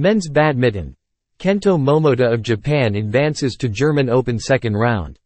Men's badminton. Kento Momota of Japan advances to German Open second round.